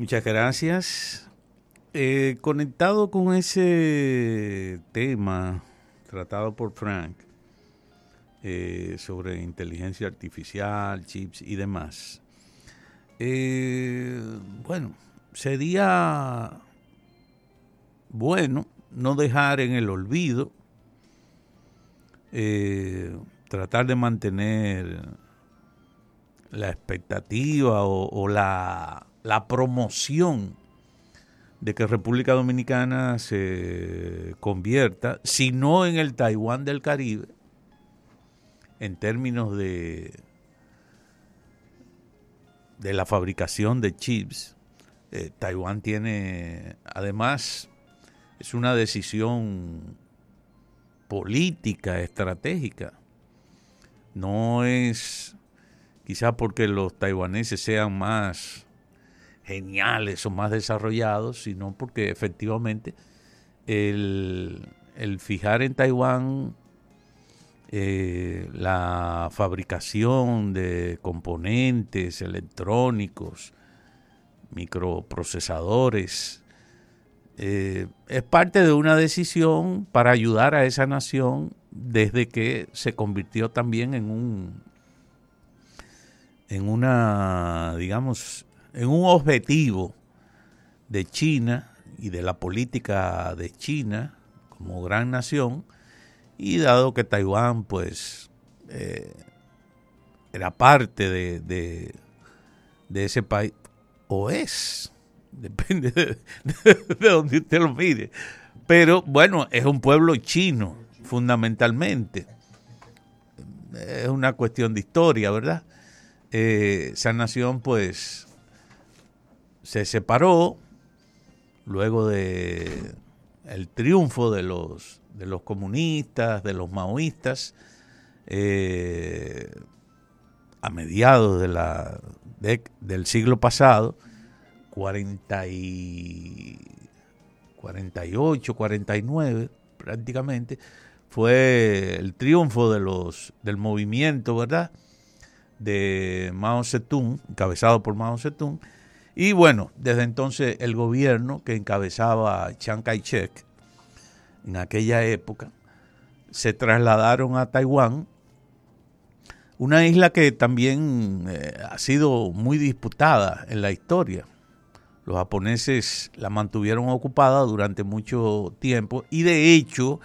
Muchas gracias. Eh, conectado con ese tema tratado por Frank eh, sobre inteligencia artificial, chips y demás, eh, bueno, sería bueno no dejar en el olvido, tratar de mantener la expectativa o la la promoción de que República Dominicana se convierta, si no en el Taiwán del Caribe, en términos de, de la fabricación de chips. Eh, Taiwán tiene, además, es una decisión política, estratégica. No es quizá porque los taiwaneses sean más geniales o más desarrollados, sino porque efectivamente el, fijar en Taiwán eh, la fabricación de componentes electrónicos, microprocesadores, eh, es parte de una decisión para ayudar a esa nación desde que se convirtió también en un en una digamos en un objetivo de China y de la política de China como gran nación, y dado que Taiwán pues eh, era parte de, de, ese país, o es, depende de, de, donde usted lo mire, pero bueno, es un pueblo chino fundamentalmente, es una cuestión de historia, ¿verdad? Eh, esa nación pues se separó luego de el triunfo de los de los comunistas, de los maoístas, eh, a mediados de la del siglo pasado, 40 y 48, 49 prácticamente, fue el triunfo de los del movimiento, ¿verdad? de Mao Zedong, encabezado por Mao Zedong, y bueno, desde entonces el gobierno que encabezaba Chiang Kai-shek en aquella época se trasladaron a Taiwán, una isla que también eh, ha sido muy disputada en la historia. Los japoneses la mantuvieron ocupada durante mucho tiempo y de hecho,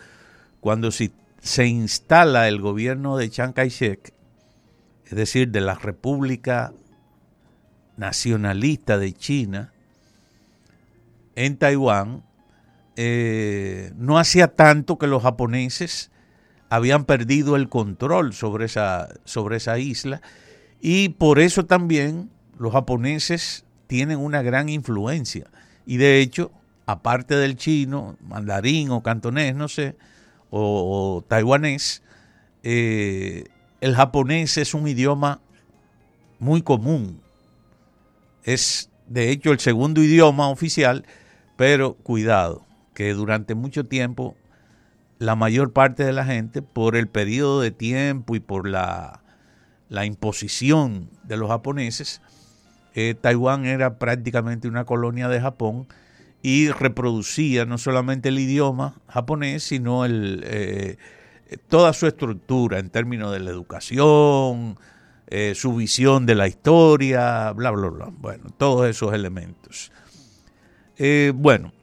cuando se, se instala el gobierno de Chiang Kai-shek, es decir, de la República nacionalista de China en Taiwán, eh, no hacía tanto que los japoneses habían perdido el control sobre esa, sobre esa isla y por eso también los japoneses tienen una gran influencia. Y de hecho, aparte del chino, mandarín o cantonés, no sé, o, taiwanés, eh, el japonés es un idioma muy común es de hecho el segundo idioma oficial, pero cuidado, que durante mucho tiempo la mayor parte de la gente, por el periodo de tiempo y por la, imposición de los japoneses, eh, Taiwán era prácticamente una colonia de Japón y reproducía no solamente el idioma japonés, sino el, eh, toda su estructura en términos de la educación, eh, su visión de la historia, bla, bla, bla. Bueno, todos esos elementos. Eh, bueno,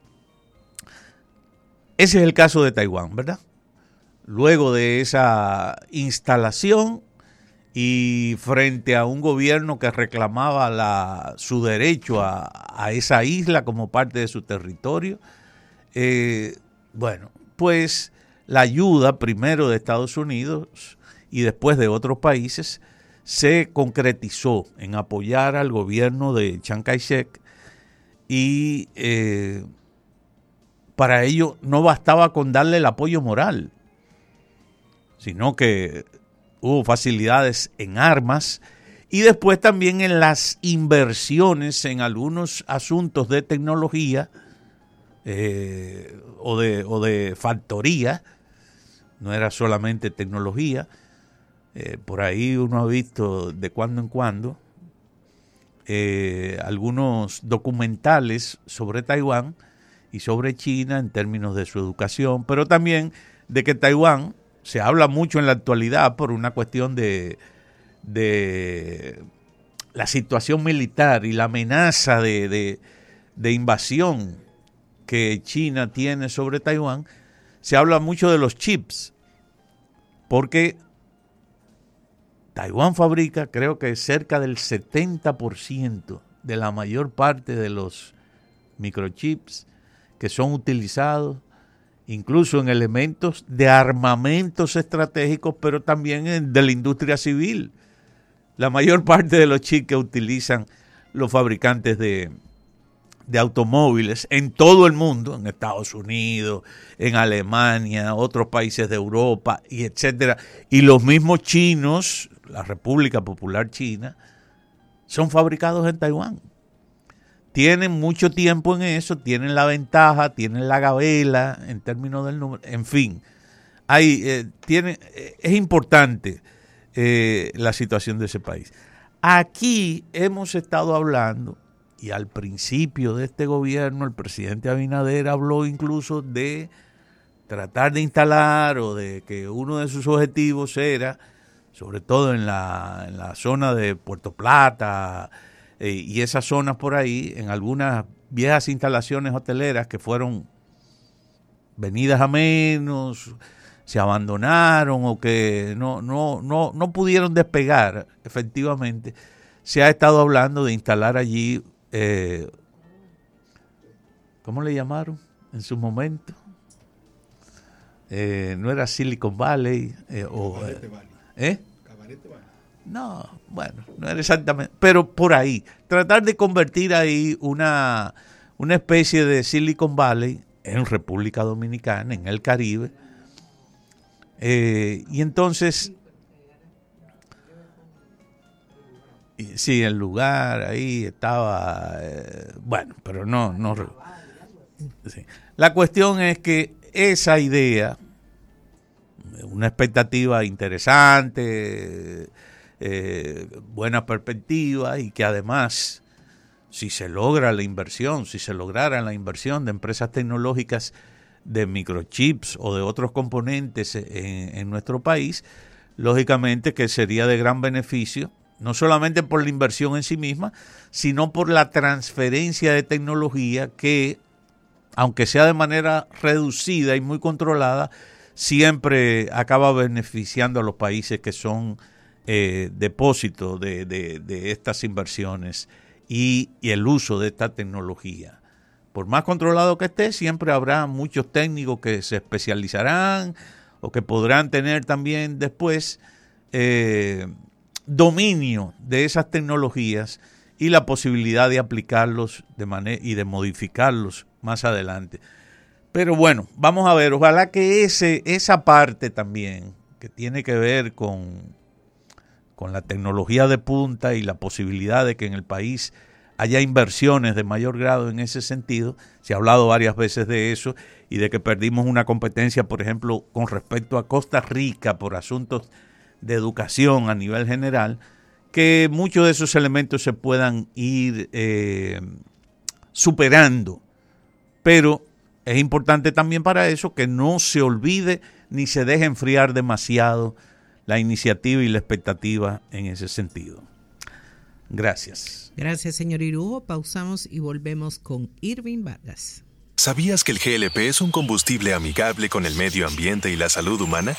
ese es el caso de Taiwán, ¿verdad? Luego de esa instalación y frente a un gobierno que reclamaba la, su derecho a, esa isla como parte de su territorio, eh, bueno, pues la ayuda primero de Estados Unidos y después de otros países se concretizó en apoyar al gobierno de Chiang Kai-shek y eh, para ello no bastaba con darle el apoyo moral, sino que hubo facilidades en armas y después también en las inversiones en algunos asuntos de tecnología eh, o, de, o de factoría, no era solamente tecnología, eh, por ahí uno ha visto de cuando en cuando eh, algunos documentales sobre Taiwán y sobre China en términos de su educación, pero también de que Taiwán se habla mucho en la actualidad por una cuestión de, de la situación militar y la amenaza de, de invasión que China tiene sobre Taiwán, se habla mucho de los chips, porque Taiwán fabrica creo que cerca del 70% de la mayor parte de los microchips que son utilizados incluso en elementos de armamentos estratégicos, pero también de la industria civil. La mayor parte de los chips que utilizan los fabricantes de, de automóviles en todo el mundo, en Estados Unidos, en Alemania, otros países de Europa y etcétera, y los mismos chinos, la República Popular China, son fabricados en Taiwán. Tienen mucho tiempo en eso, tienen la ventaja, tienen la gabela en términos del número, en fin. Hay, eh, tiene, eh, es importante eh, la situación de ese país. Aquí hemos estado hablando y al principio de este gobierno, el presidente Abinader habló incluso de tratar de instalar o de que uno de sus objetivos era, sobre todo en la, en la zona de Puerto Plata eh, y esas zonas por ahí, en algunas viejas instalaciones hoteleras que fueron venidas a menos, se abandonaron o que no, no, no, no pudieron despegar efectivamente, se ha estado hablando de instalar allí eh, ¿cómo le llamaron en su momento? Eh, no era Silicon Valley eh, o ¿eh? No, bueno, no era exactamente, pero por ahí, tratar de convertir ahí una, una especie de Silicon Valley en República Dominicana, en el Caribe, y entonces sí, el lugar ahí estaba, eh, bueno, pero no, no. La cuestión es que esa idea, una expectativa interesante, eh, buena perspectiva y que además, si se logra la inversión, si se lograra la inversión de empresas tecnológicas de microchips o de otros componentes en nuestro país, lógicamente que sería de gran beneficio no solamente por la inversión en sí misma, sino por la transferencia de tecnología que, aunque sea de manera reducida y muy controlada, siempre acaba beneficiando a los países que son eh, depósitos de, estas inversiones y, el uso de esta tecnología. Por más controlado que esté, siempre habrá muchos técnicos que se especializarán o que podrán tener también después eh, dominio de esas tecnologías y la posibilidad de aplicarlos de y de modificarlos más adelante. Pero bueno, vamos a ver, ojalá que ese, esa parte también que tiene que ver con, con la tecnología de punta y la posibilidad de que en el país haya inversiones de mayor grado en ese sentido. Se ha hablado varias veces de eso y de que perdimos una competencia, por ejemplo, con respecto a Costa Rica por asuntos de educación a nivel general, que muchos de esos elementos se puedan ir eh, superando. Pero es importante también para eso que no se olvide ni se deje enfriar demasiado la iniciativa y la expectativa en ese sentido. Gracias. Gracias, señor Irujo. Pausamos y volvemos con Irving Vargas. ¿Sabías que el GLP es un combustible amigable con el medio ambiente y la salud humana?